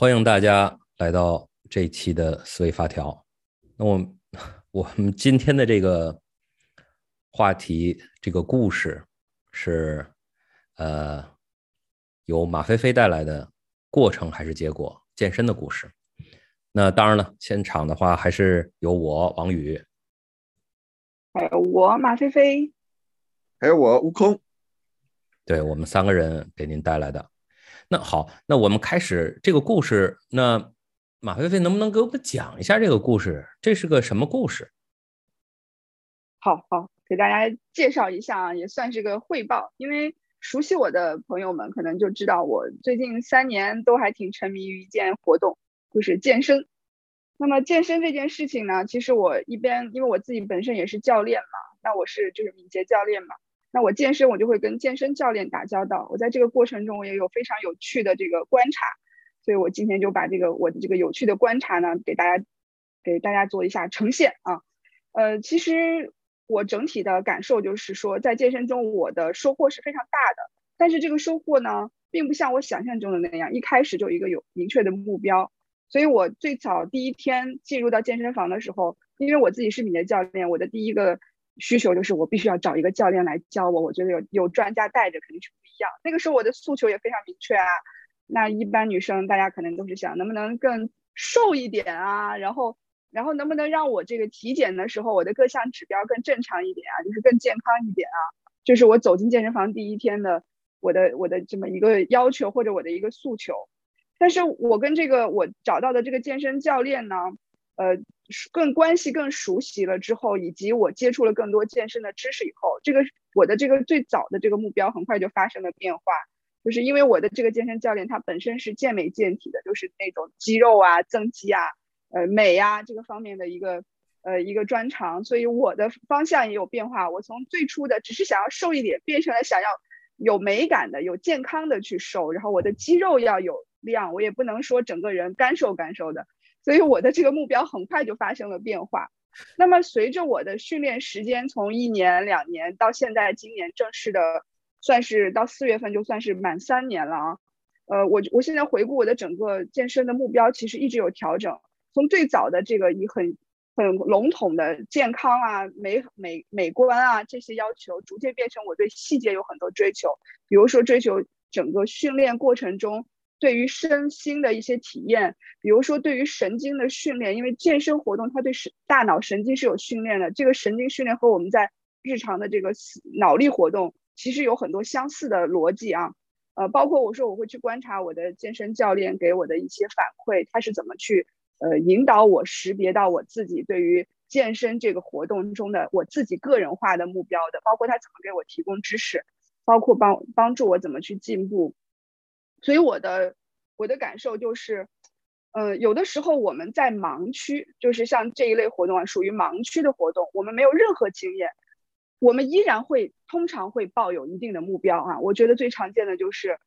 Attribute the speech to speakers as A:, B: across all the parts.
A: 欢迎大家来到这一期的思维发条。那我我们今天的这个话题，这个故事是呃由马飞飞带来的过程还是结果健身的故事。那当然了，现场的话还是有我王宇，
B: 还有我马飞飞，
C: 还有我悟空，
A: 对我们三个人给您带来的。那好，那我们开始这个故事。那马飞飞能不能给我们讲一下这个故事？这是个什么故事？
B: 好好给大家介绍一下，也算是个汇报。因为熟悉我的朋友们可能就知道，我最近三年都还挺沉迷于一件活动，就是健身。那么健身这件事情呢，其实我一边因为我自己本身也是教练嘛，那我是就是敏捷教练嘛。那我健身，我就会跟健身教练打交道。我在这个过程中，我也有非常有趣的这个观察，所以我今天就把这个我的这个有趣的观察呢，给大家给大家做一下呈现啊。呃，其实我整体的感受就是说，在健身中我的收获是非常大的，但是这个收获呢，并不像我想象中的那样，一开始就一个有明确的目标。所以我最早第一天进入到健身房的时候，因为我自己是敏捷教练，我的第一个。需求就是我必须要找一个教练来教我，我觉得有有专家带着肯定是不一样。那个时候我的诉求也非常明确啊。那一般女生大家可能都是想能不能更瘦一点啊，然后然后能不能让我这个体检的时候我的各项指标更正常一点啊，就是更健康一点啊。就是我走进健身房第一天的我的我的这么一个要求或者我的一个诉求。但是我跟这个我找到的这个健身教练呢，呃。更关系更熟悉了之后，以及我接触了更多健身的知识以后，这个我的这个最早的这个目标很快就发生了变化，就是因为我的这个健身教练他本身是健美健体的，就是那种肌肉啊、增肌啊、呃美啊这个方面的一个呃一个专长，所以我的方向也有变化。我从最初的只是想要瘦一点，变成了想要有美感的、有健康的去瘦，然后我的肌肉要有量，我也不能说整个人干瘦干瘦的。所以我的这个目标很快就发生了变化。那么随着我的训练时间从一年、两年到现在今年正式的，算是到四月份就算是满三年了啊。呃，我我现在回顾我的整个健身的目标，其实一直有调整。从最早的这个以很很笼统的健康啊、美美美观啊这些要求，逐渐变成我对细节有很多追求，比如说追求整个训练过程中。对于身心的一些体验，比如说对于神经的训练，因为健身活动它对神大脑神经是有训练的，这个神经训练和我们在日常的这个脑力活动其实有很多相似的逻辑啊。呃，包括我说我会去观察我的健身教练给我的一些反馈，他是怎么去呃引导我识别到我自己对于健身这个活动中的我自己个人化的目标的，包括他怎么给我提供知识，包括帮帮助我怎么去进步。所以我的我的感受就是，呃，有的时候我们在盲区，就是像这一类活动啊，属于盲区的活动，我们没有任何经验，我们依然会通常会抱有一定的目标啊。我觉得最常见的就是，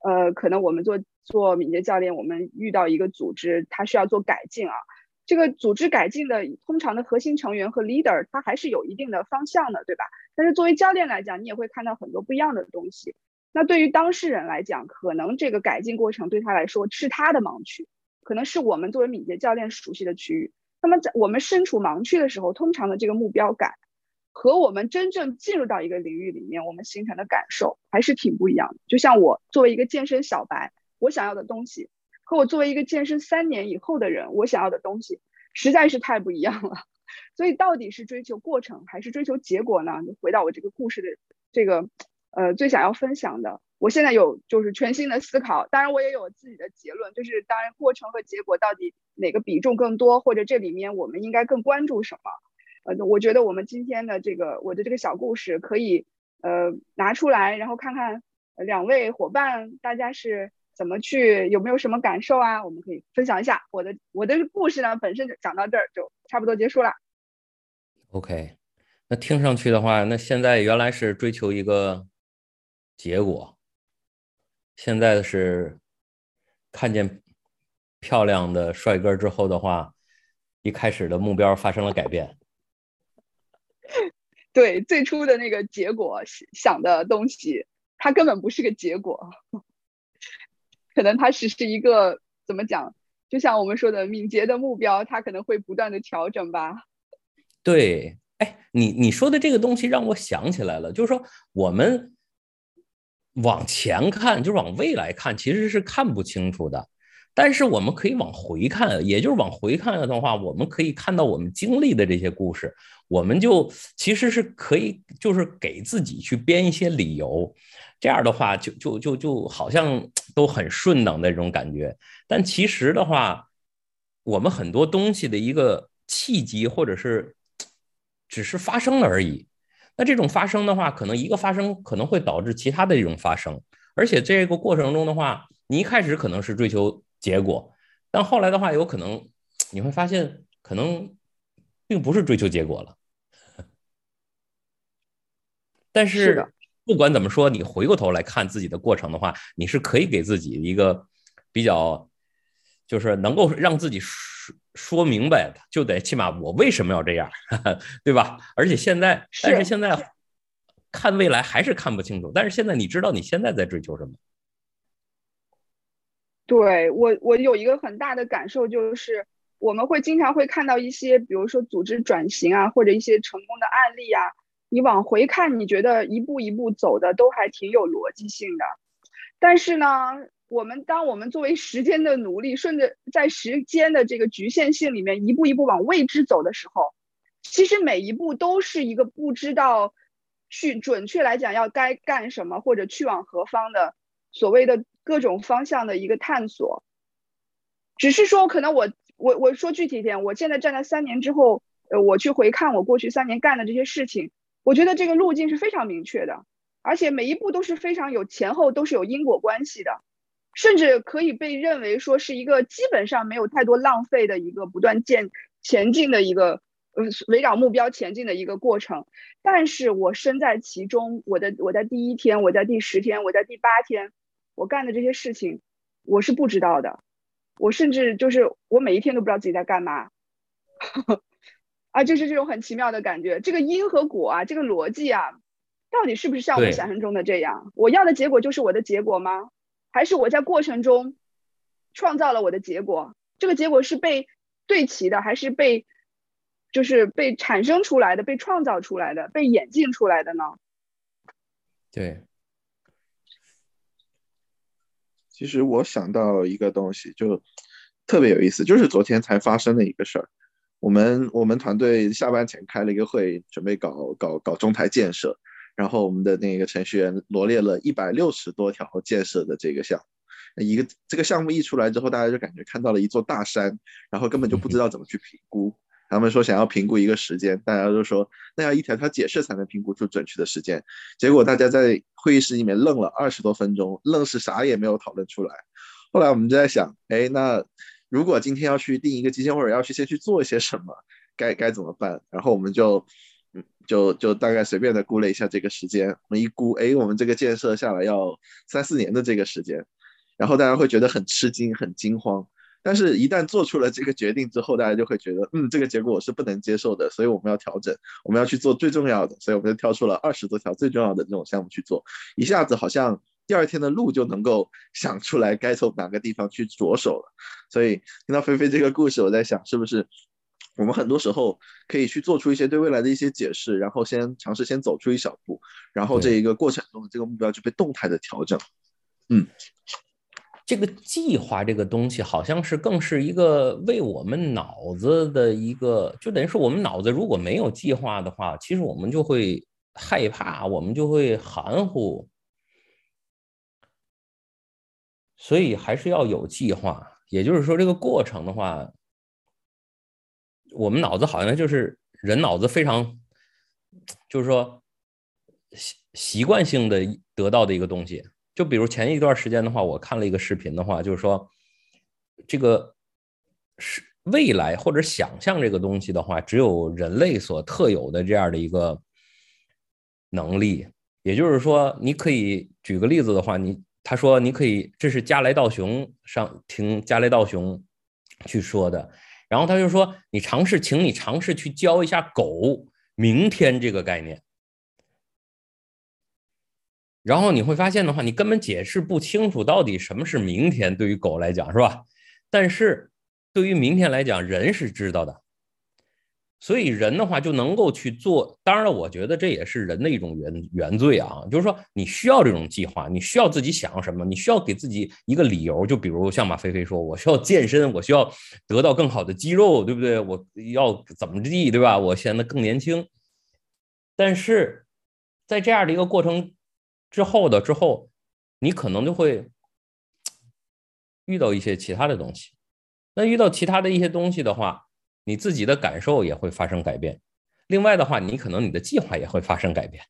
B: 呃，可能我们做做敏捷教练，我们遇到一个组织，它需要做改进啊。这个组织改进的通常的核心成员和 leader，他还是有一定的方向的，对吧？但是作为教练来讲，你也会看到很多不一样的东西。那对于当事人来讲，可能这个改进过程对他来说是他的盲区，可能是我们作为敏捷教练熟悉的区域。那么在我们身处盲区的时候，通常的这个目标感和我们真正进入到一个领域里面，我们形成的感受还是挺不一样的。就像我作为一个健身小白，我想要的东西和我作为一个健身三年以后的人，我想要的东西实在是太不一样了。所以到底是追求过程还是追求结果呢？回到我这个故事的这个。呃，最想要分享的，我现在有就是全新的思考，当然我也有自己的结论，就是当然过程和结果到底哪个比重更多，或者这里面我们应该更关注什么？呃，我觉得我们今天的这个我的这个小故事可以呃拿出来，然后看看两位伙伴大家是怎么去，有没有什么感受啊？我们可以分享一下我的我的故事呢，本身就讲到这儿就差不多结束了。
A: OK，那听上去的话，那现在原来是追求一个。结果，现在是看见漂亮的帅哥之后的话，一开始的目标发生了改变。
B: 对，最初的那个结果想的东西，它根本不是个结果，可能它只是一个怎么讲？就像我们说的，敏捷的目标，它可能会不断的调整吧。
A: 对，哎，你你说的这个东西让我想起来了，就是说我们往前看，就是往未来看，其实是看不清楚的。但是我们可以往回看，也就是往回看的话，我们可以看到我们经历的这些故事，我们就其实是可以，就是给自己去编一些理由，这样的话就就就就好像 都很顺当的这种感觉。但其实的话，我们很多东西的一个契机，或者是 只是发生了而已。那这种发生的话，可能一个发生可能会导致其他的一种发生，而且这个过程中的话，你一开始可能是追求。结果，但后来的话，有可能你会发现，可能并不是追求结果了。但是不管怎么说，你回过头来看自己的过程的话，你是可以给自己一个比较，就是能够让自己说说明白的，就得起码我为什么要这样，对吧？而且现在，但是现在看未来还是看不清楚。但是现在你知道你现在在追求什么。
B: 对我，我有一个很大的感受，就是我们会经常会看到一些，比如说组织转型啊，或者一些成功的案例啊。你往回看，你觉得一步一步走的都还挺有逻辑性的。但是呢，我们当我们作为时间的奴隶，顺着在时间的这个局限性里面一步一步往未知走的时候，其实每一步都是一个不知道去准确来讲要该干什么或者去往何方的所谓的。各种方向的一个探索，只是说可能我我我说具体一点，我现在站在三年之后，呃，我去回看我过去三年干的这些事情，我觉得这个路径是非常明确的，而且每一步都是非常有前后都是有因果关系的，甚至可以被认为说是一个基本上没有太多浪费的一个不断建前进的一个呃围绕目标前进的一个过程。但是我身在其中，我的我在第一天，我在第十天，我在第八天。我干的这些事情，我是不知道的。我甚至就是我每一天都不知道自己在干嘛，啊，就是这种很奇妙的感觉。这个因和果啊，这个逻辑啊，到底是不是像我想象中的这样？我要的结果就是我的结果吗？还是我在过程中创造了我的结果？这个结果是被对齐的，还是被就是被产生出来的、被创造出来的、被演进出来的呢？
A: 对。
C: 其实我想到一个东西，就特别有意思，就是昨天才发生的一个事儿。我们我们团队下班前开了一个会，准备搞搞搞中台建设，然后我们的那个程序员罗列了一百六十多条建设的这个项目。一个这个项目一出来之后，大家就感觉看到了一座大山，然后根本就不知道怎么去评估。他们说想要评估一个时间，大家都说那要一条条解释才能评估出准确的时间。结果大家在会议室里面愣了二十多分钟，愣是啥也没有讨论出来。后来我们就在想，哎，那如果今天要去定一个基线，或者要去先去做一些什么，该该怎么办？然后我们就，就就大概随便的估了一下这个时间。我们一估，哎，我们这个建设下来要三四年的这个时间，然后大家会觉得很吃惊，很惊慌。但是，一旦做出了这个决定之后，大家就会觉得，嗯，这个结果我是不能接受的，所以我们要调整，我们要去做最重要的，所以我们就挑出了二十多条最重要的这种项目去做，一下子好像第二天的路就能够想出来该从哪个地方去着手了。所以听到菲菲这个故事，我在想，是不是我们很多时候可以去做出一些对未来的一些解释，然后先尝试先走出一小步，然后这一个过程中的这个目标就被动态的调整。嗯。
A: 这个计划这个东西，好像是更是一个为我们脑子的一个，就等于是我们脑子如果没有计划的话，其实我们就会害怕，我们就会含糊。所以还是要有计划。也就是说，这个过程的话，我们脑子好像就是人脑子非常，就是说习习惯性的得到的一个东西。就比如前一段时间的话，我看了一个视频的话，就是说，这个是未来或者想象这个东西的话，只有人类所特有的这样的一个能力。也就是说，你可以举个例子的话，你他说你可以，这是加莱道雄上听加莱道雄去说的，然后他就说，你尝试，请你尝试去教一下狗明天这个概念。然后你会发现的话，你根本解释不清楚到底什么是明天，对于狗来讲是吧？但是对于明天来讲，人是知道的。所以人的话就能够去做，当然了，我觉得这也是人的一种原原罪啊，就是说你需要这种计划，你需要自己想要什么，你需要给自己一个理由，就比如像马飞飞说，我需要健身，我需要得到更好的肌肉，对不对？我要怎么地，对吧？我显得更年轻。但是在这样的一个过程之后的之后，你可能就会遇到一些其他的东西。那遇到其他的一些东西的话，你自己的感受也会发生改变，另外的话，你可能你的计划也会发生改变，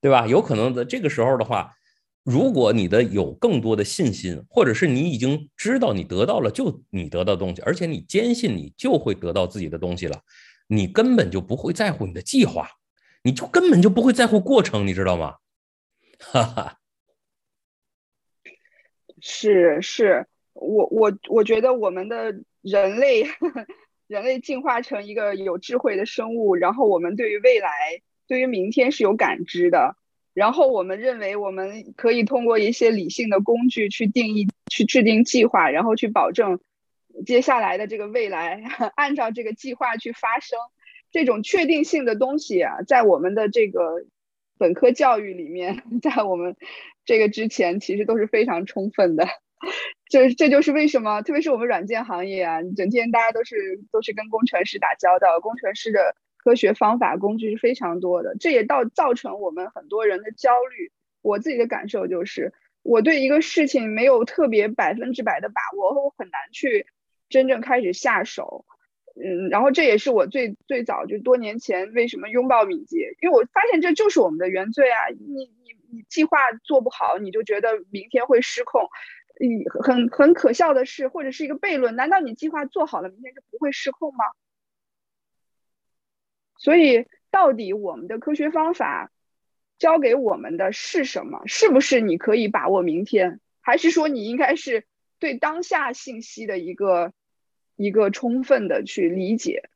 A: 对吧？有可能在这个时候的话，如果你的有更多的信心，或者是你已经知道你得到了就你得到东西，而且你坚信你就会得到自己的东西了，你根本就不会在乎你的计划，你就根本就不会在乎过程，你知道吗？哈哈，
B: 是是，我我我觉得我们的人类。人类进化成一个有智慧的生物，然后我们对于未来、对于明天是有感知的。然后我们认为我们可以通过一些理性的工具去定义、去制定计划，然后去保证接下来的这个未来 按照这个计划去发生。这种确定性的东西啊，在我们的这个本科教育里面，在我们这个之前，其实都是非常充分的。这这就是为什么，特别是我们软件行业啊，整天大家都是都是跟工程师打交道，工程师的科学方法工具是非常多的，这也到造成我们很多人的焦虑。我自己的感受就是，我对一个事情没有特别百分之百的把握，我很难去真正开始下手。嗯，然后这也是我最最早就多年前为什么拥抱敏捷，因为我发现这就是我们的原罪啊！你你你计划做不好，你就觉得明天会失控。嗯，很很可笑的是，或者是一个悖论，难道你计划做好了，明天就不会失控吗？所以，到底我们的科学方法教给我们的是什么？是不是你可以把握明天，还是说你应该是对当下信息的一个一个充分的去理解？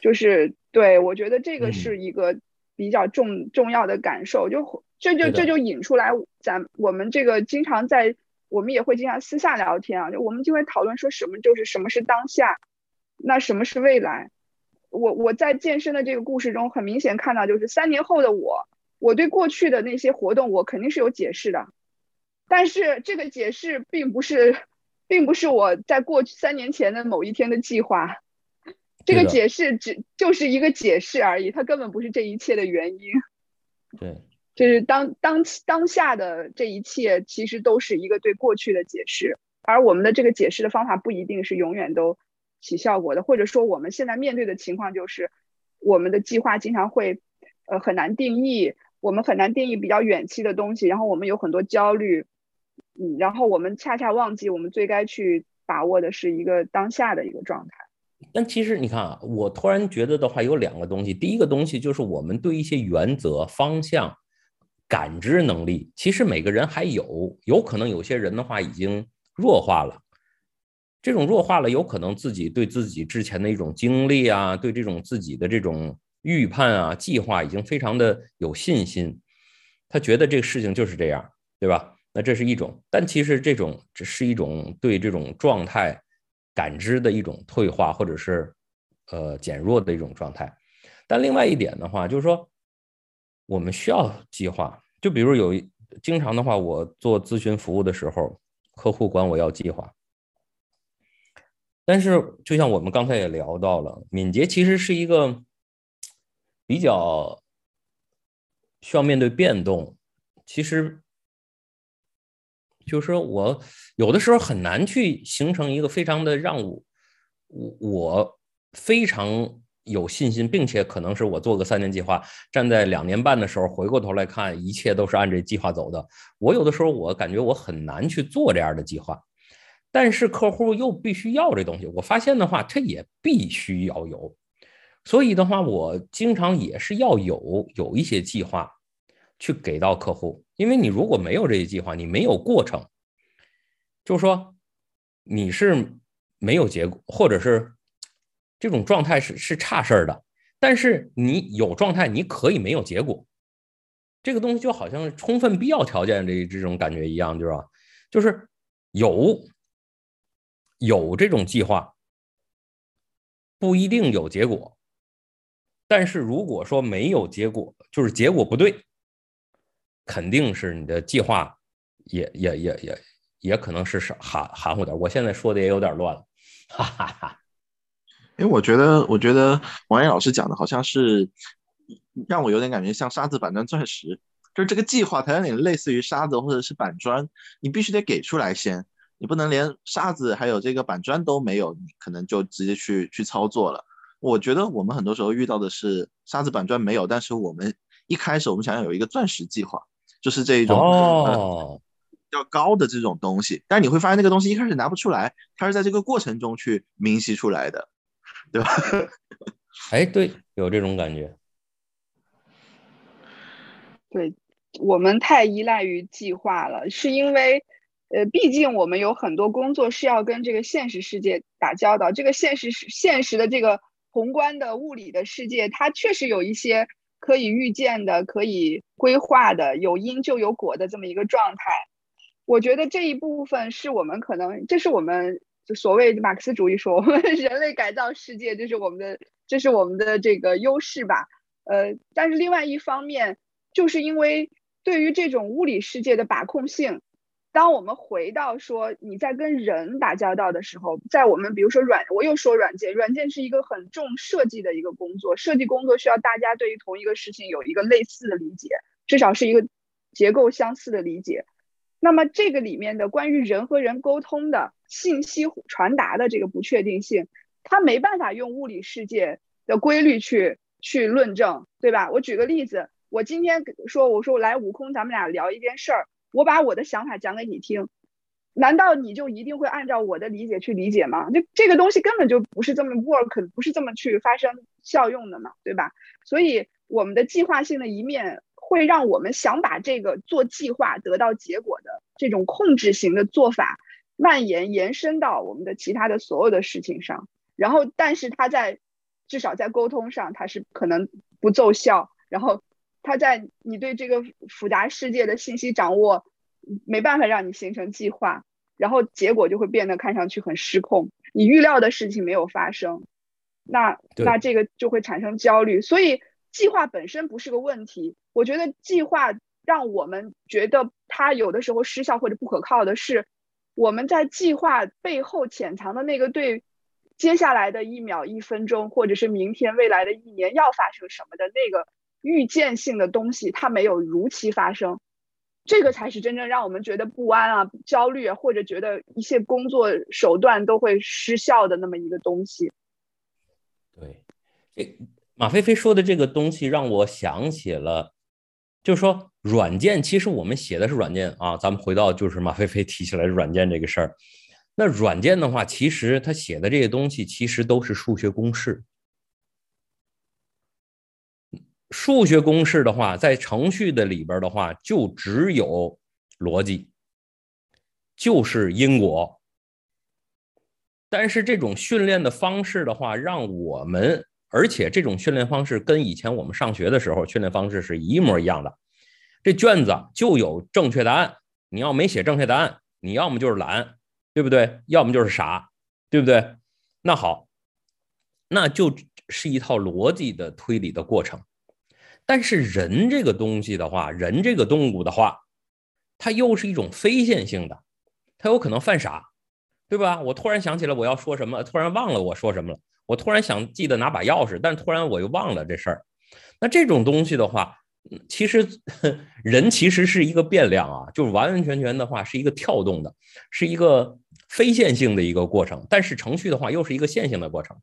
B: 就是对我觉得这个是一个比较重重要的感受，就这就这就引出来咱我们这个经常在。我们也会经常私下聊天啊，就我们就会讨论说什么就是什么是当下，那什么是未来？我我在健身的这个故事中，很明显看到就是三年后的我，我对过去的那些活动，我肯定是有解释的，但是这个解释并不是，并不是我在过去三年前的某一天的计划，这个解释只就是一个解释而已，它根本不是这一切的原因。
A: 对。
B: 就是当当当下的这一切，其实都是一个对过去的解释，而我们的这个解释的方法不一定是永远都起效果的，或者说我们现在面对的情况就是，我们的计划经常会，呃，很难定义，我们很难定义比较远期的东西，然后我们有很多焦虑，嗯，然后我们恰恰忘记我们最该去把握的是一个当下的一个状态。
A: 但其实你看啊，我突然觉得的话，有两个东西，第一个东西就是我们对一些原则方向。感知能力其实每个人还有，有可能有些人的话已经弱化了。这种弱化了，有可能自己对自己之前的一种经历啊，对这种自己的这种预判啊、计划已经非常的有信心。他觉得这个事情就是这样，对吧？那这是一种，但其实这种只是一种对这种状态感知的一种退化，或者是呃减弱的一种状态。但另外一点的话，就是说我们需要计划。就比如有经常的话，我做咨询服务的时候，客户管我要计划。但是就像我们刚才也聊到了，敏捷其实是一个比较需要面对变动。其实就是说我有的时候很难去形成一个非常的让我我我非常。有信心，并且可能是我做个三年计划，站在两年半的时候回过头来看，一切都是按这计划走的。我有的时候我感觉我很难去做这样的计划，但是客户又必须要这东西，我发现的话，他也必须要有。所以的话，我经常也是要有有一些计划去给到客户，因为你如果没有这些计划，你没有过程，就是说你是没有结果，或者是。这种状态是是差事儿的，但是你有状态，你可以没有结果。这个东西就好像充分必要条件这这种感觉一样，就是吧？就是有有这种计划，不一定有结果。但是如果说没有结果，就是结果不对，肯定是你的计划也也也也也可能是含含糊点。我现在说的也有点乱了，哈哈哈。
C: 因为我觉得，我觉得王岩老师讲的好像是让我有点感觉像沙子、板砖、钻石，就是这个计划它有点类似于沙子或者是板砖，你必须得给出来先，你不能连沙子还有这个板砖都没有，你可能就直接去去操作了。我觉得我们很多时候遇到的是沙子板砖没有，但是我们一开始我们想要有一个钻石计划，就是这一种
A: 哦，
C: 比较高的这种东西，但是你会发现那个东西一开始拿不出来，它是在这个过程中去明晰出来的，对吧？
A: 哎，对，有这种感觉。
B: 对我们太依赖于计划了，是因为呃，毕竟我们有很多工作是要跟这个现实世界打交道，这个现实是现实的这个。宏观的物理的世界，它确实有一些可以预见的、可以规划的，有因就有果的这么一个状态。我觉得这一部分是我们可能，这是我们就所谓马克思主义说我们 人类改造世界，这是我们的，这是我们的这个优势吧。呃，但是另外一方面，就是因为对于这种物理世界的把控性。当我们回到说你在跟人打交道的时候，在我们比如说软，我又说软件，软件是一个很重设计的一个工作，设计工作需要大家对于同一个事情有一个类似的理解，至少是一个结构相似的理解。那么这个里面的关于人和人沟通的信息传达的这个不确定性，它没办法用物理世界的规律去去论证，对吧？我举个例子，我今天说，我说我来悟空，咱们俩聊一件事儿。我把我的想法讲给你听，难道你就一定会按照我的理解去理解吗？这这个东西根本就不是这么 work，不是这么去发生效用的嘛，对吧？所以我们的计划性的一面会让我们想把这个做计划得到结果的这种控制型的做法蔓延延伸到我们的其他的所有的事情上，然后但是它在至少在沟通上它是可能不奏效，然后。他在你对这个复杂世界的信息掌握没办法让你形成计划，然后结果就会变得看上去很失控。你预料的事情没有发生，那那这个就会产生焦虑。所以计划本身不是个问题，我觉得计划让我们觉得它有的时候失效或者不可靠的是，我们在计划背后潜藏的那个对接下来的一秒、一分钟，或者是明天、未来的一年要发生什么的那个。预见性的东西，它没有如期发生，这个才是真正让我们觉得不安啊、焦虑啊，或者觉得一些工作手段都会失效的那么一个东西。
A: 对，这马飞飞说的这个东西让我想起了，就是说软件，其实我们写的是软件啊。咱们回到就是马飞飞提起来软件这个事儿，那软件的话，其实他写的这些东西其实都是数学公式。数学公式的话，在程序的里边的话，就只有逻辑，就是因果。但是这种训练的方式的话，让我们，而且这种训练方式跟以前我们上学的时候训练方式是一模一样的。这卷子就有正确答案，你要没写正确答案，你要么就是懒，对不对？要么就是傻，对不对？那好，那就是一套逻辑的推理的过程。但是人这个东西的话，人这个动物的话，它又是一种非线性的，它有可能犯傻，对吧？我突然想起来我要说什么，突然忘了我说什么了。我突然想记得拿把钥匙，但突然我又忘了这事儿。那这种东西的话，其实 人其实是一个变量啊，就是完完全全的话是一个跳动的，是一个非线性的一个过程。但是程序的话又是一个线性的过程，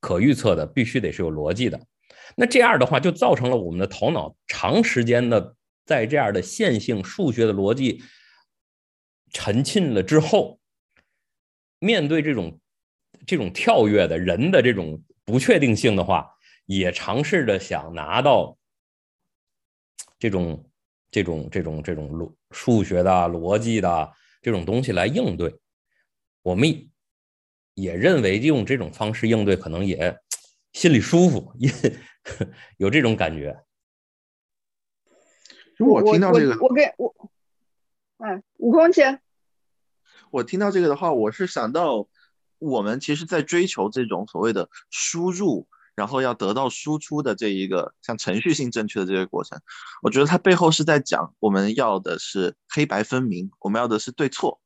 A: 可预测的，必须得是有逻辑的。那这样的话，就造成了我们的头脑长时间的在这样的线性数学的逻辑沉浸了之后，面对这种这种跳跃的人的这种不确定性的话，也尝试着想拿到这种这种这种这种逻数学的逻辑的这种东西来应对。我们也认为用这种方式应对，可能也心里舒服，也。有这种感觉。
C: 如果我听到这个，
B: 我给我，哎，悟空姐。
C: 我听到这个的话，我是想到，我们其实在追求这种所谓的输入，然后要得到输出的这一个像程序性正确的这个过程，我觉得它背后是在讲我们要的是黑白分明，我们要的是对错，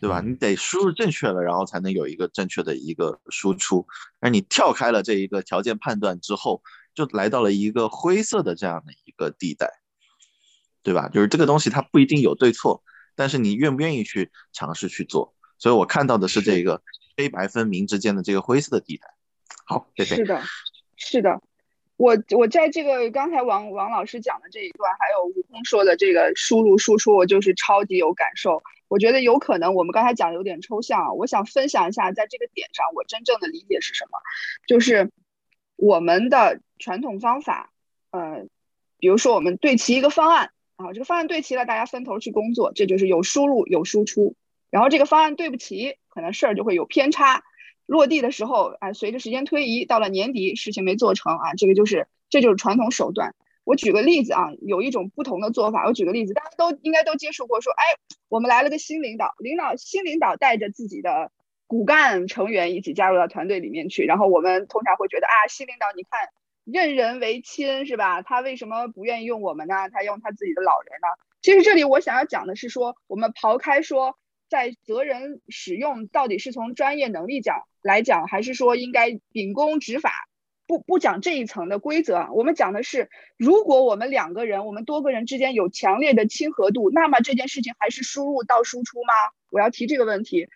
C: 对吧？你得输入正确了，然后才能有一个正确的一个输出。而你跳开了这一个条件判断之后，就来到了一个灰色的这样的一个地带，对吧？就是这个东西它不一定有对错，但是你愿不愿意去尝试去做？所以我看到的是这个。黑白分明之间的这个灰色的地带，好，
B: 是的，是的，我我在这个刚才王王老师讲的这一段，还有悟空说的这个输入输出，我就是超级有感受。我觉得有可能我们刚才讲的有点抽象，我想分享一下，在这个点上我真正的理解是什么，就是我们的传统方法，呃，比如说我们对齐一个方案啊，这个方案对齐了，大家分头去工作，这就是有输入有输出。然后这个方案对不齐。可能事儿就会有偏差，落地的时候，啊，随着时间推移，到了年底事情没做成啊，这个就是这就是传统手段。我举个例子啊，有一种不同的做法。我举个例子，大家都应该都接触过，说，哎，我们来了个新领导，领导新领导带着自己的骨干成员一起加入到团队里面去，然后我们通常会觉得啊，新领导你看任人唯亲是吧？他为什么不愿意用我们呢？他用他自己的老人呢？其实这里我想要讲的是说，我们刨开说。在责人使用到底是从专业能力讲来讲，还是说应该秉公执法？不不讲这一层的规则，我们讲的是，如果我们两个人、我们多个人之间有强烈的亲和度，那么这件事情还是输入到输出吗？我要提这个问题。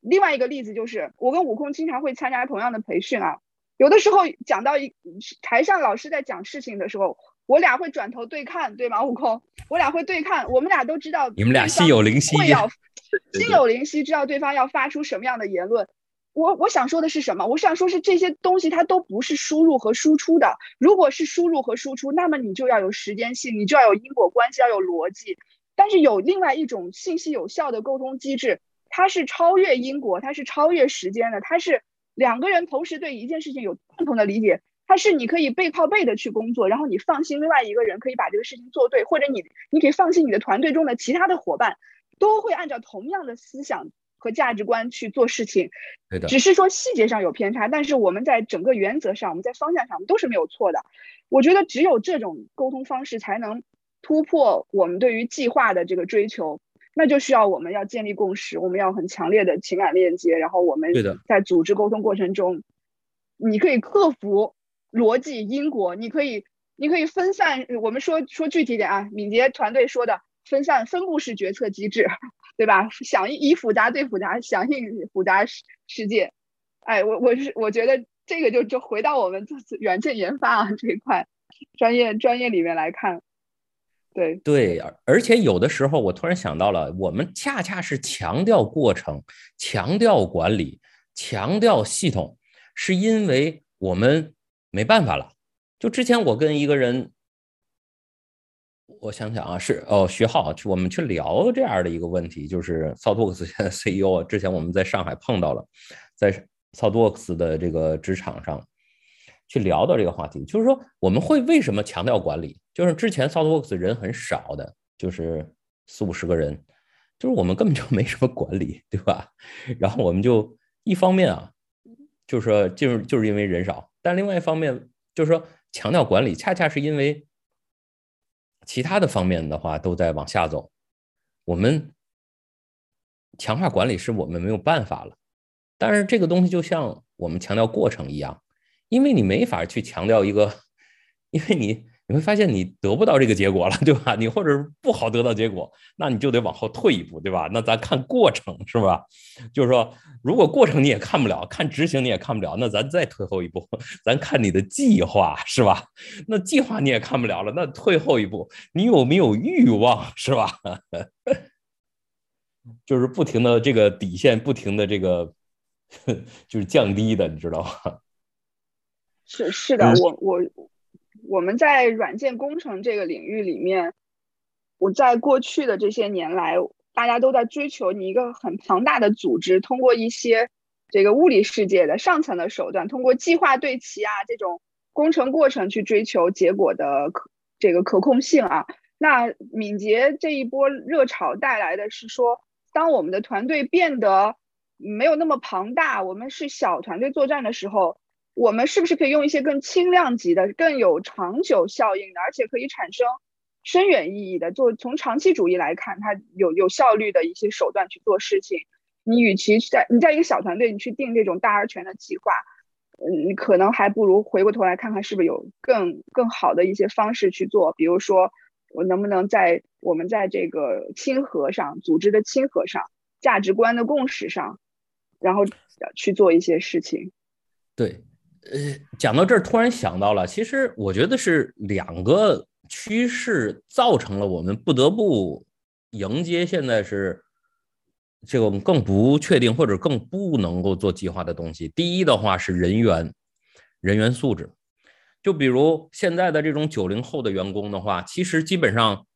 B: 另外一个例子就是，我跟悟空经常会参加同样的培训啊，有的时候讲到一台上老师在讲事情的时候。我俩会转头对看，对吗？悟空，我俩会对看，我们俩都知道
A: 你们俩心有灵犀，
B: 会要 心有灵犀，知道对方要发出什么样的言论。我我想说的是什么？我想说是这些东西它都不是输入和输出的。如果是输入和输出，那么你就要有时间性，你就要有因果关系，要有逻辑。但是有另外一种信息有效的沟通机制，它是超越因果，它是超越时间的，它是两个人同时对一件事情有共同的理解。它是你可以背靠背的去工作，然后你放心另外一个人可以把这个事情做对，或者你你可以放心你的团队中的其他的伙伴都会按照同样的思想和价值观去做事情。
A: 对的，
B: 只是说细节上有偏差，但是我们在整个原则上，我们在方向上我们都是没有错的。我觉得只有这种沟通方式才能突破我们对于计划的这个追求，那就需要我们要建立共识，我们要很强烈的情感链接，然后我们在组织沟通过程中，你可以克服。逻辑因果，你可以，你可以分散。我们说说具体点啊，敏捷团队说的分散分布式决策机制，对吧？响应以复杂对复杂，响应复杂世世界。哎，我我是我觉得这个就就回到我们这次软件研发啊这一块专业专业里面来看。对
A: 对，而而且有的时候我突然想到了，我们恰恰是强调过程，强调管理，强调系统，是因为我们。没办法了，就之前我跟一个人，我想想啊，是哦，徐浩，我们去聊这样的一个问题，就是 Thoughtworks 现在 CEO，之前我们在上海碰到了，在 Thoughtworks 的这个职场上去聊到这个话题，就是说我们会为什么强调管理？就是之前 Thoughtworks 人很少的，就是四五十个人，就是我们根本就没什么管理，对吧？然后我们就一方面啊，就是说就是就是因为人少。但另外一方面，就是说强调管理，恰恰是因为其他的方面的话都在往下走，我们强化管理是我们没有办法了。但是这个东西就像我们强调过程一样，因为你没法去强调一个，因为你。你会发现你得不到这个结果了，对吧？你或者是不好得到结果，那你就得往后退一步，对吧？那咱看过程是吧？就是说，如果过程你也看不了，看执行你也看不了，那咱再退后一步，咱看你的计划是吧？那计划你也看不了了，那退后一步，你有没有欲望是吧？就是不停的这个底线，不停的这个就是降低的，你知道吗？
B: 是是的，我我。我们在软件工程这个领域里面，我在过去的这些年来，大家都在追求你一个很庞大的组织，通过一些这个物理世界的上层的手段，通过计划对齐啊这种工程过程去追求结果的可这个可控性啊。那敏捷这一波热潮带来的是说，当我们的团队变得没有那么庞大，我们是小团队作战的时候，我们是不是可以用一些更轻量级的、更有长久效应的，而且可以产生深远意义的，就从长期主义来看，它有有效率的一些手段去做事情。你与其在你在一个小团队，你去定这种大而全的计划，嗯，你可能还不如回过头来看看是不是有更更好的一些方式去做，比如说我能不能在我们在这个亲和上、组织的亲和上、价值观的共识上。然后去做一些事情。
A: 对，呃，讲到这儿，突然想到了，其实我觉得是两个趋势造成了我们不得不迎接现在是这种更不确定或者更不能够做计划的东西。第一的话是人员，人员素质。就比如现在的这种九零后的员工的话，其实基本上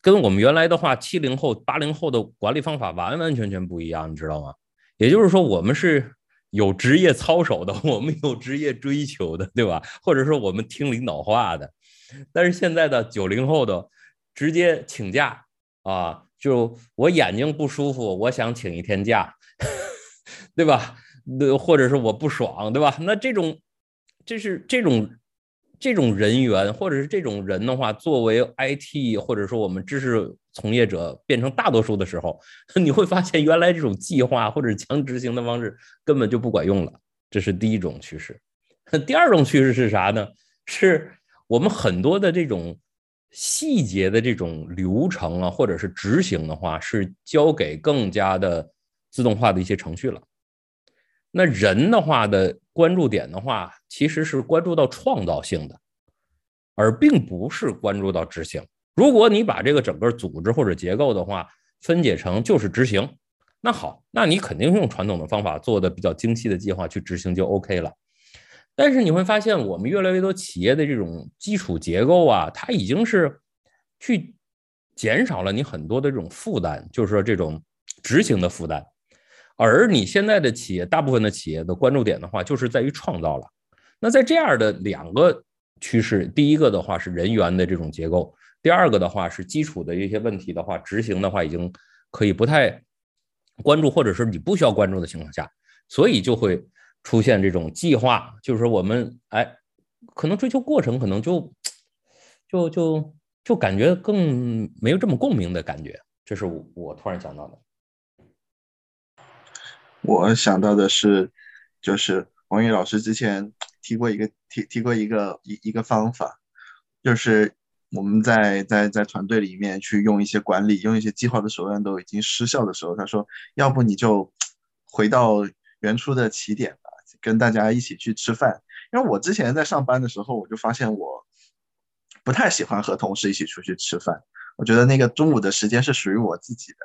A: 跟我们原来的话七零后、八零后的管理方法完完全全不一样，你知道吗？也就是说，我们是有职业操守的，我们有职业追求的，对吧？或者说我们听领导话的。但是现在的九零后的直接请假啊，就我眼睛不舒服，我想请一天假，对吧？那或者是我不爽，对吧？那这种，这是这种。这种人员或者是这种人的话，作为 IT 或者说我们知识从业者变成大多数的时候，你会发现原来这种计划或者强执行的方式根本就不管用了。这是第一种趋势。第二种趋势是啥呢？是我们很多的这种细节的这种流程啊，或者是执行的话，是交给更加的自动化的一些程序了。那人的话的关注点的话，其实是关注到创造性的，而并不是关注到执行。如果你把这个整个组织或者结构的话分解成就是执行，那好，那你肯定用传统的方法做的比较精细的计划去执行就 OK 了。但是你会发现，我们越来越多企业的这种基础结构啊，它已经是去减少了你很多的这种负担，就是说这种执行的负担。而你现在的企业，大部分的企业的关注点的话，就是在于创造了。那在这样的两个趋势，第一个的话是人员的这种结构，第二个的话是基础的一些问题的话，执行的话已经可以不太关注，或者是你不需要关注的情况下，所以就会出现这种计划，就是我们哎，可能追求过程，可能就就就就感觉更没有这么共鸣的感觉。这是我突然想到的。
C: 我想到的是，就是王宇老师之前提过一个提提过一个一一个方法，就是我们在在在团队里面去用一些管理、用一些计划的手段都已经失效的时候，他说，要不你就回到原初的起点吧，跟大家一起去吃饭。因为我之前在上班的时候，我就发现我不太喜欢和同事一起出去吃饭。我觉得那个中午的时间是属于我自己的，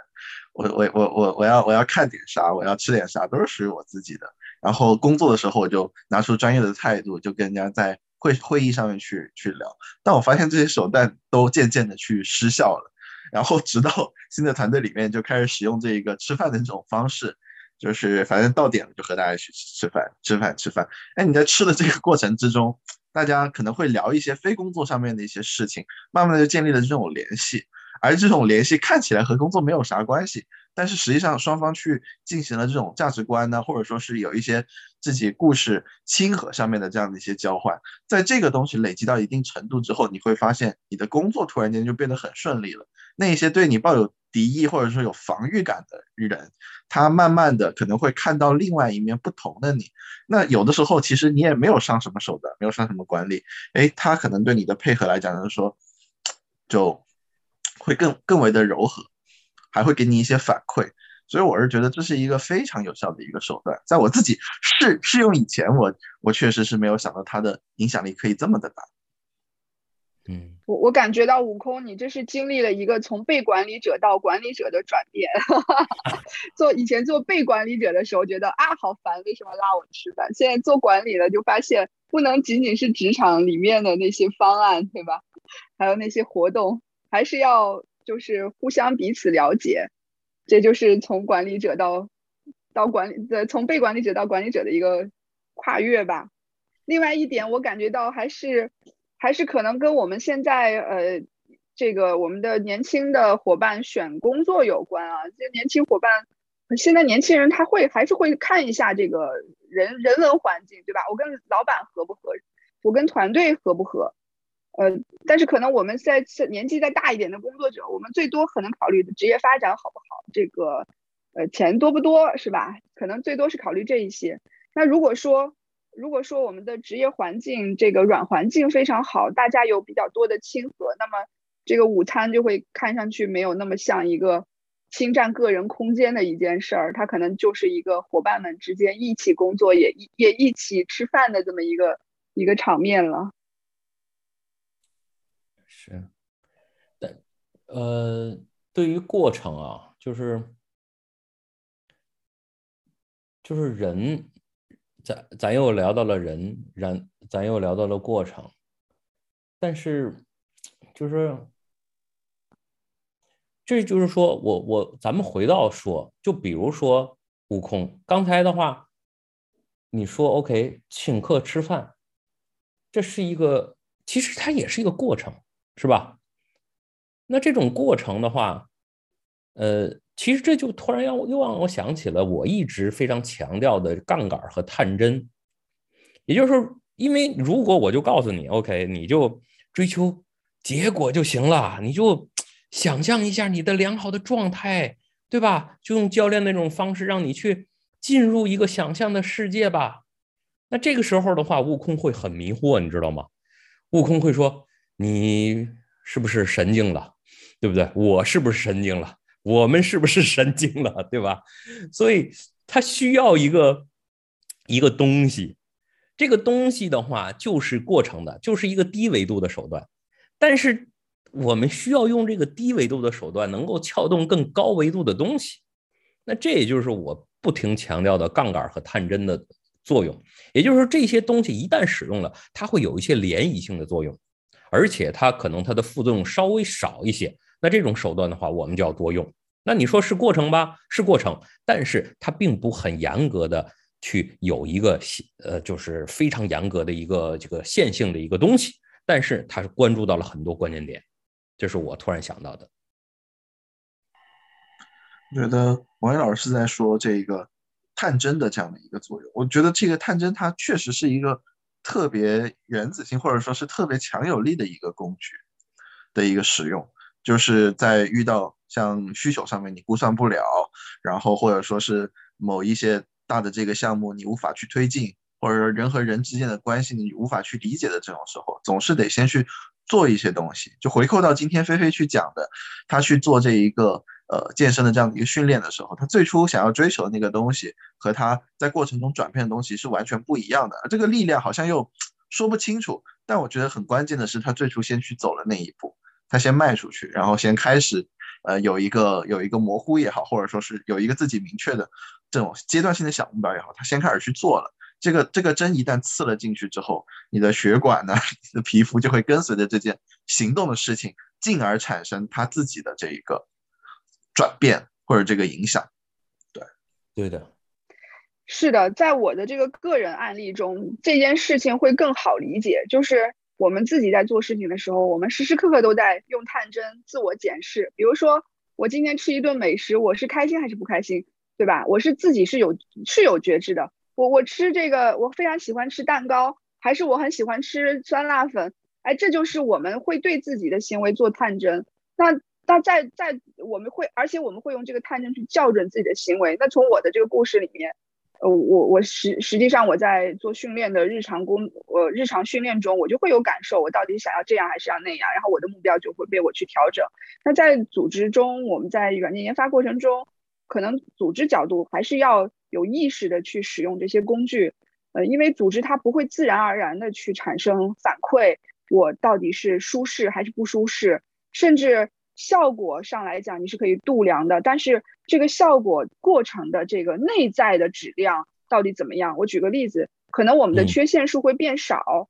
C: 我我我我我要我要看点啥，我要吃点啥，都是属于我自己的。然后工作的时候，我就拿出专业的态度，就跟人家在会会议上面去去聊。但我发现这些手段都渐渐的去失效了。然后直到 新的团队里面就开始使用这一个吃饭的这种方式，就是反正到点了就和大家一起吃饭，吃饭吃饭。哎，你在吃的这个过程之中。大家可能会聊一些非工作上面的一些事情，慢慢的就建立了这种联系，而这种联系看起来和工作没有啥关系，但是实际上双方去进行了这种价值观呢，或者说是有一些自己故事亲和上面的这样的一些交换，在这个东西累积到一定程度之后，你会发现你的工作突然间就变得很顺利了。那一些对你抱有敌意或者说有防御感的人，他慢慢的可能会看到另外一面不同的你。那有的时候其实你也没有上什么手段，没有上什么管理，哎，他可能对你的配合来讲就是说，就会更更为的柔和，还会给你一些反馈。所以我是觉得这是一个非常有效的一个手段。在我自己试试用以前，我我确实是没有想到它的影响力可以这么的大。
A: 嗯，
B: 我我感觉到悟空，你这是经历了一个从被管理者到管理者的转变。做以前做被管理者的时候，觉得啊好烦，为什么拉我吃饭？现在做管理了，就发现不能仅仅是职场里面的那些方案，对吧？还有那些活动，还是要就是互相彼此了解。这就是从管理者到到管理的，从被管理者到管理者的一个跨越吧。另外一点，我感觉到还是。还是可能跟我们现在呃，这个我们的年轻的伙伴选工作有关啊。这年轻伙伴现在年轻人他会还是会看一下这个人人文环境，对吧？我跟老板合不合？我跟团队合不合？呃，但是可能我们在年纪再大一点的工作者，我们最多可能考虑的职业发展好不好？这个呃钱多不多，是吧？可能最多是考虑这一些。那如果说如果说我们的职业环境这个软环境非常好，大家有比较多的亲和，那么这个午餐就会看上去没有那么像一个。侵占个人空间的一件事儿，它可能就是一个伙伴们之间一起工作，也也一起吃饭的这么一个一个场面了。
A: 是，但呃，对于过程啊，就是就是人，咱咱又聊到了人，然咱又聊到了过程，但是就是。这就是说，我我咱们回到说，就比如说悟空，刚才的话，你说 OK，请客吃饭，这是一个，其实它也是一个过程，是吧？那这种过程的话，呃，其实这就突然让又让我想起了我一直非常强调的杠杆和探针，也就是说，因为如果我就告诉你 OK，你就追求结果就行了，你就。想象一下你的良好的状态，对吧？就用教练那种方式，让你去进入一个想象的世界吧。那这个时候的话，悟空会很迷惑，你知道吗？悟空会说：“你是不是神经了？对不对？我是不是神经了？我们是不是神经了？对吧？”所以他需要一个一个东西，这个东西的话就是过程的，就是一个低维度的手段，但是。我们需要用这个低维度的手段，能够撬动更高维度的东西。那这也就是我不停强调的杠杆和探针的作用。也就是说，这些东西一旦使用了，它会有一些涟漪性的作用，而且它可能它的副作用稍微少一些。那这种手段的话，我们就要多用。那你说是过程吧？是过程，但是它并不很严格的去有一个呃，就是非常严格的一个这个线性的一个东西。但是它是关注到了很多关键点。这是我突然想到的。
C: 我觉得王毅老师是在说这个探针的这样的一个作用。我觉得这个探针它确实是一个特别原子性，或者说是特别强有力的一个工具的一个使用。就是在遇到像需求上面你估算不了，然后或者说是某一些大的这个项目你无法去推进，或者说人和人之间的关系你无法去理解的这种时候，总是得先去。做一些东西，就回扣到今天菲菲去讲的，他去做这一个呃健身的这样的一个训练的时候，他最初想要追求的那个东西和他在过程中转变的东西是完全不一样的。这个力量好像又说不清楚，但我觉得很关键的是，他最初先去走了那一步，他先迈出去，然后先开始呃有一个有一个模糊也好，或者说是有一个自己明确的这种阶段性的小目标也好，他先开始去做了。这个这个针一旦刺了进去之后，你的血管呢，你的皮肤就会跟随着这件行动的事情，进而产生它自己的这一个转变或者这个影响。对，
A: 对的，
B: 是的，在我的这个个人案例中，这件事情会更好理解。就是我们自己在做事情的时候，我们时时刻刻都在用探针自我检视。比如说，我今天吃一顿美食，我是开心还是不开心，对吧？我是自己是有是有觉知的。我我吃这个，我非常喜欢吃蛋糕，还是我很喜欢吃酸辣粉？哎，这就是我们会对自己的行为做探针。那那在在我们会，而且我们会用这个探针去校准自己的行为。那从我的这个故事里面，呃，我我实实际上我在做训练的日常工，呃，日常训练中，我就会有感受，我到底想要这样还是要那样，然后我的目标就会被我去调整。那在组织中，我们在软件研发过程中，可能组织角度还是要。有意识的去使用这些工具，呃，因为组织它不会自然而然的去产生反馈，我到底是舒适还是不舒适，甚至效果上来讲你是可以度量的，但是这个效果过程的这个内在的质量到底怎么样？我举个例子，可能我们的缺陷数会变少，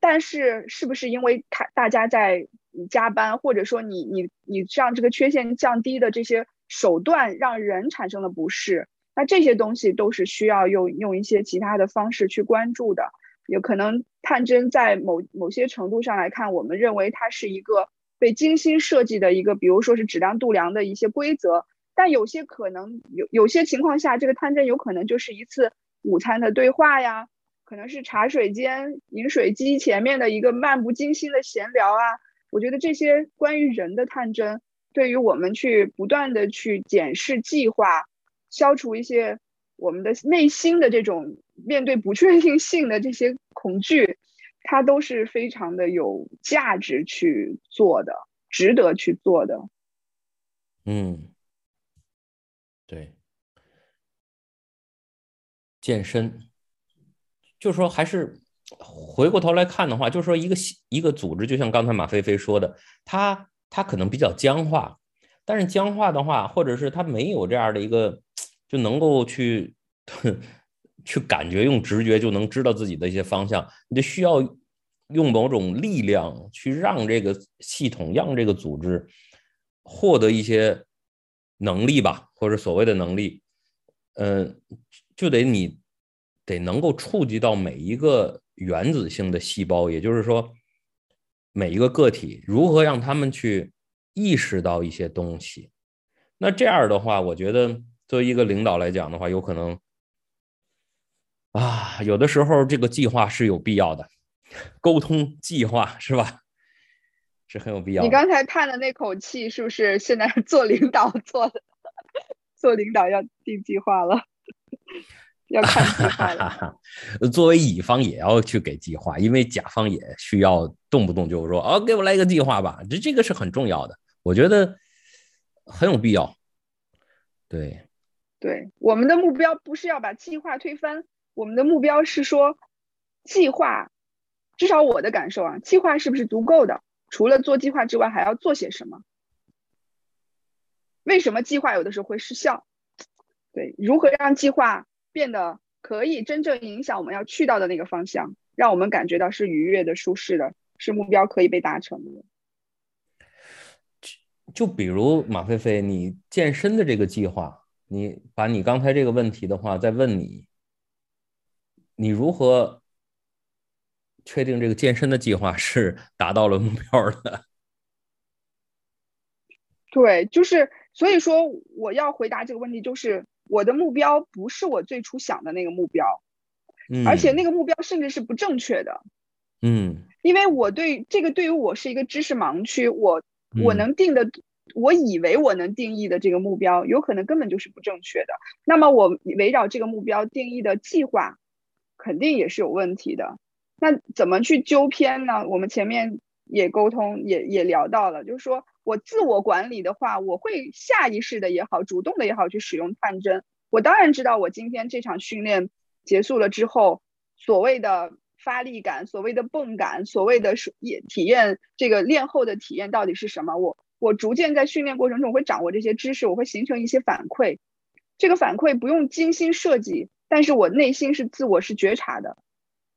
B: 但是是不是因为他大家在加班，或者说你你你让这个缺陷降低的这些手段让人产生了不适？那这些东西都是需要用用一些其他的方式去关注的，有可能探针在某某些程度上来看，我们认为它是一个被精心设计的一个，比如说是质量度量的一些规则，但有些可能有有些情况下，这个探针有可能就是一次午餐的对话呀，可能是茶水间饮水机前面的一个漫不经心的闲聊啊。我觉得这些关于人的探针，对于我们去不断的去检视计划，消除一些我们的内心的这种面对不确定性的这些恐惧，它都是非常的有价值去做的，值得去做的。
A: 嗯，对，健身，就是说还是。回过头来看的话，就是说一个一个组织，就像刚才马飞飞说的，它它可能比较僵化，但是僵化的话，或者是它没有这样的一个就能够去去感觉用直觉就能知道自己的一些方向，你就需要用某种力量去让这个系统让这个组织获得一些能力吧，或者所谓的能力，嗯，就得你得能够触及到每一个。原子性的细胞，也就是说，每一个个体如何让他们去意识到一些东西？那这样的话，我觉得作为一个领导来讲的话，有可能啊，有的时候这个计划是有必要的，沟通计划是吧？是很有必要。
B: 你刚才叹的那口气，是不是现在做领导做的？做领导要定计划了。要看计划
A: 作为乙方也要去给计划，因为甲方也需要动不动就说，哦，给我来一个计划吧。这这个是很重要的，我觉得很有必要。对，
B: 对，我们的目标不是要把计划推翻，我们的目标是说，计划，至少我的感受啊，计划是不是足够的？除了做计划之外，还要做些什么？为什么计划有的时候会失效？对，如何让计划？变得可以真正影响我们要去到的那个方向，让我们感觉到是愉悦的、舒适的，是目标可以被达成的。
A: 就比如马飞飞，你健身的这个计划，你把你刚才这个问题的话再问你，你如何确定这个健身的计划是达到了目标的？
B: 对，就是所以说我要回答这个问题，就是。我的目标不是我最初想的那个目标，
A: 嗯，
B: 而且那个目标甚至是不正确的，
A: 嗯，
B: 因为我对这个对于我是一个知识盲区，我我能定的，我以为我能定义的这个目标，有可能根本就是不正确的。那么我围绕这个目标定义的计划，肯定也是有问题的。那怎么去纠偏呢？我们前面也沟通，也也聊到了，就是说。我自我管理的话，我会下意识的也好，主动的也好，去使用探针。我当然知道，我今天这场训练结束了之后，所谓的发力感、所谓的泵感、所谓的也体验这个练后的体验到底是什么？我我逐渐在训练过程中，会掌握这些知识，我会形成一些反馈。这个反馈不用精心设计，但是我内心是自我是觉察的。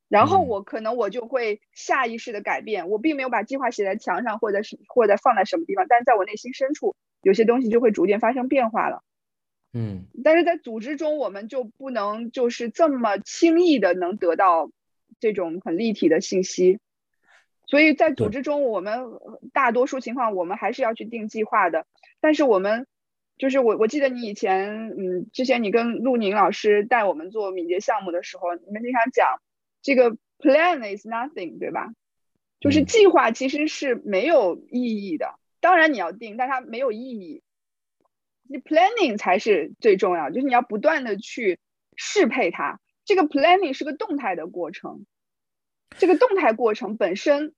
B: 然后我可能我就会下意识的改变，我并没有把计划写在墙上，或者是或者放在什么地方，但是在我内心深处，有些东西就会逐渐发生变化了。
A: 嗯，
B: 但是在组织中，我们就不能就是这么轻易的能得到这种很立体的信息，所以在组织中，我们大多数情况我们还是要去定计划的。但是我们就是我我记得你以前嗯，之前你跟陆宁老师带我们做敏捷项目的时候，你们经常讲。这个 plan is nothing，对吧？就是计划其实是没有意义的。当然你要定，但它没有意义。你 planning 才是最重要，就是你要不断的去适配它。这个 planning 是个动态的过程，这个动态过程本身，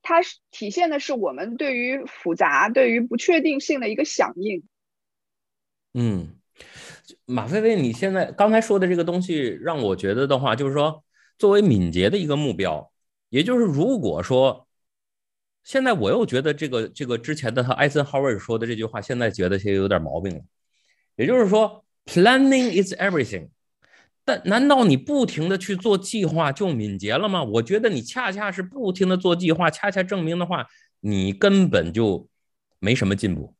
B: 它是体现的是我们对于复杂、对于不确定性的一个响应。
A: 嗯，马飞飞，你现在刚才说的这个东西，让我觉得的话，就是说。作为敏捷的一个目标，也就是如果说现在我又觉得这个这个之前的他艾森豪威尔说的这句话，现在觉得其实有点毛病了。也就是说，planning is everything。但难道你不停的去做计划就敏捷了吗？我觉得你恰恰是不停的做计划，恰恰证明的话，你根本就没什么进步。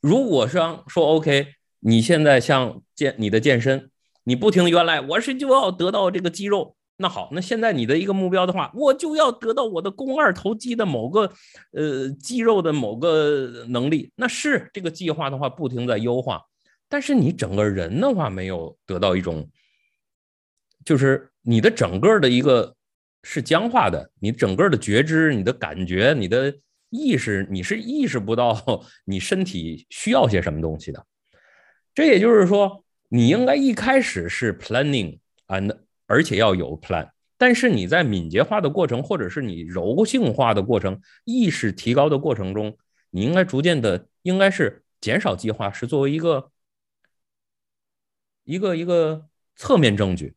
A: 如果说说 OK，你现在像健你的健身。你不停，原来我是就要得到这个肌肉，那好，那现在你的一个目标的话，我就要得到我的肱二头肌的某个呃肌肉的某个能力。那是这个计划的话，不停在优化，但是你整个人的话没有得到一种，就是你的整个的一个是僵化的，你整个的觉知、你的感觉、你的意识，你是意识不到你身体需要些什么东西的。这也就是说，你应该一开始是 planning and。而且要有 plan，但是你在敏捷化的过程，或者是你柔性化的过程、意识提高的过程中，你应该逐渐的，应该是减少计划，是作为一个一个一个侧面证据。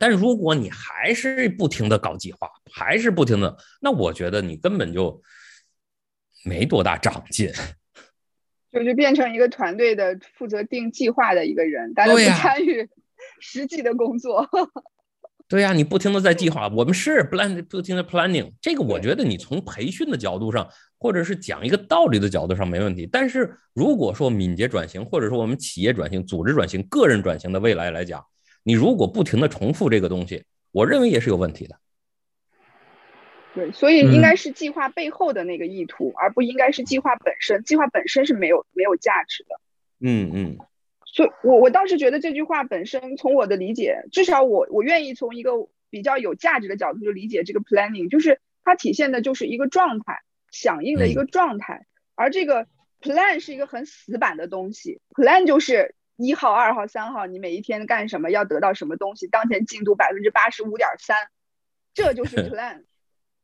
A: 但如果你还是不停的搞计划，还是不停的，那我觉得你根本就没多大长进，
B: 就就变成一个团队的负责定计划的一个人，大家不参与。实际的工作，
A: 对呀，你不停的在计划，我们是 plan 不停的 planning，这个我觉得你从培训的角度上，或者是讲一个道理的角度上没问题。但是如果说敏捷转型，或者说我们企业转型、组织转型、个人转型的未来来讲，你如果不停的重复这个东西，我认为也是有问题的。
B: 对，所以应该是计划背后的那个意图，而不应该是计划本身。计划本身是没有没有价值的。
A: 嗯嗯。
B: 所以，我我倒是觉得这句话本身，从我的理解，至少我我愿意从一个比较有价值的角度去理解这个 planning，就是它体现的就是一个状态，响应的一个状态。而这个 plan 是一个很死板的东西，plan 就是一号、二号、三号，你每一天干什么，要得到什么东西，当前进度百分之八十五点三，这就是 plan。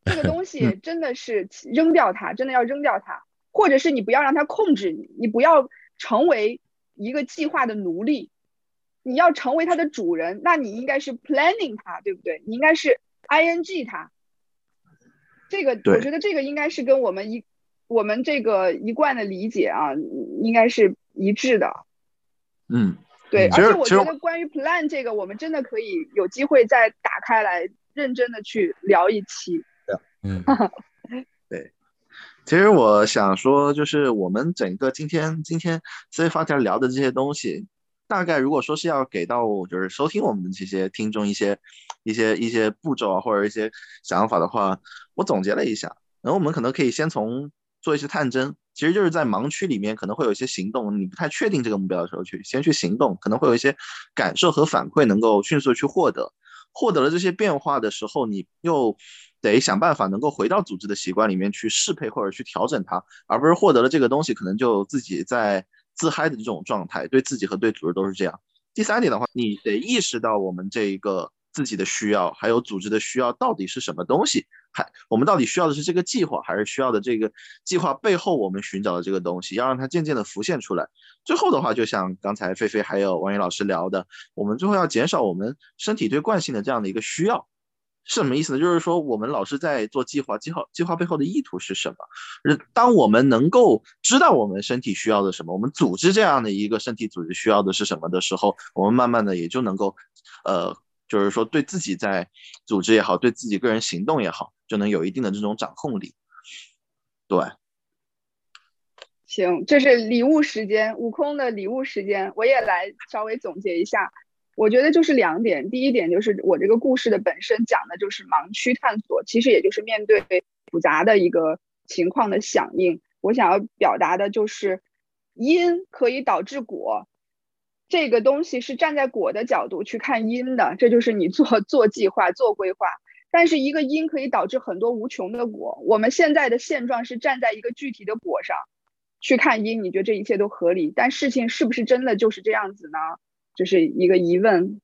B: 这个东西真的是扔掉它，真的要扔掉它，或者是你不要让它控制你，你不要成为。一个计划的奴隶，你要成为它的主人，那你应该是 planning 它，对不对？你应该是 ing 它。这个我觉得这个应该是跟我们一我们这个一贯的理解啊，应该是一致的。
C: 嗯，
B: 对。而且我觉得关于 plan 这个，我们真的可以有机会再打开来认真的去聊一期。
A: 嗯。
C: 对其实我想说，就是我们整个今天今天思维发条聊的这些东西，大概如果说是要给到就是收听我们的这些听众一些一些一些步骤啊，或者一些想法的话，我总结了一下，然后我们可能可以先从做一些探针，其实就是在盲区里面可能会有一些行动，你不太确定这个目标的时候去先去行动，可能会有一些感受和反馈能够迅速去获得，获得了这些变化的时候，你又。得想办法能够回到组织的习惯里面去适配或者去调整它，而不是获得了这个东西可能就自己在自嗨的这种状态，对自己和对组织都是这样。第三点的话，你得意识到我们这一个自己的需要，还有组织的需要到底是什么东西，还我们到底需要的是这个计划，还是需要的这个计划背后我们寻找的这个东西，要让它渐渐的浮现出来。最后的话，就像刚才菲菲还有王宇老师聊的，我们最后要减少我们身体对惯性的这样的一个需要。是什么意思呢？就是说，我们老是在做计划，计划计划背后的意图是什么？当我们能够知道我们身体需要的什么，我们组织这样的一个身体组织需要的是什么的时候，我们慢慢的也就能够，呃，就是说对自己在组织也好，对自己个人行动也好，就能有一定的这种掌控力。对，
B: 行，这是礼物时间，悟空的礼物时间，我也来稍微总结一下。我觉得就是两点，第一点就是我这个故事的本身讲的就是盲区探索，其实也就是面对复杂的一个情况的响应。我想要表达的就是因可以导致果，这个东西是站在果的角度去看因的，这就是你做做计划、做规划。但是一个因可以导致很多无穷的果，我们现在的现状是站在一个具体的果上去看因，你觉得这一切都合理？但事情是不是真的就是这样子呢？这是一个疑问，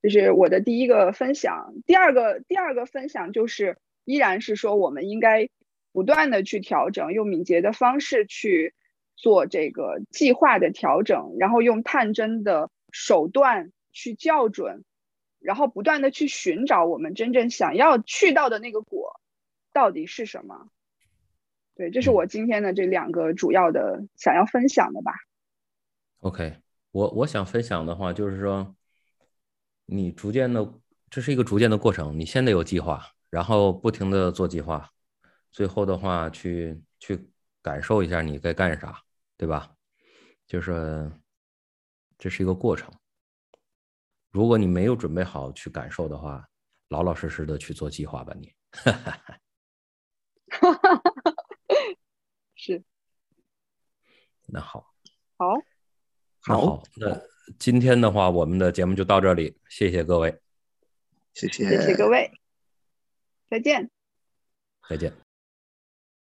B: 就是我的第一个分享。第二个，第二个分享就是依然是说，我们应该不断的去调整，用敏捷的方式去做这个计划的调整，然后用探针的手段去校准，然后不断的去寻找我们真正想要去到的那个果到底是什么。对，这是我今天的这两个主要的想要分享的吧。
A: OK。我我想分享的话，就是说，你逐渐的，这是一个逐渐的过程。你先得有计划，然后不停的做计划，最后的话去去感受一下你该干啥，对吧？就是这是一个过程。如果你没有准备好去感受的话，老老实实的去做计划吧，你。
B: 哈哈哈是，
A: 那好，
B: 好，
A: 那好，那今天的话，我们的节目就到这里，谢谢各位，
C: 谢谢，
B: 谢谢各位，再见。
A: 再见。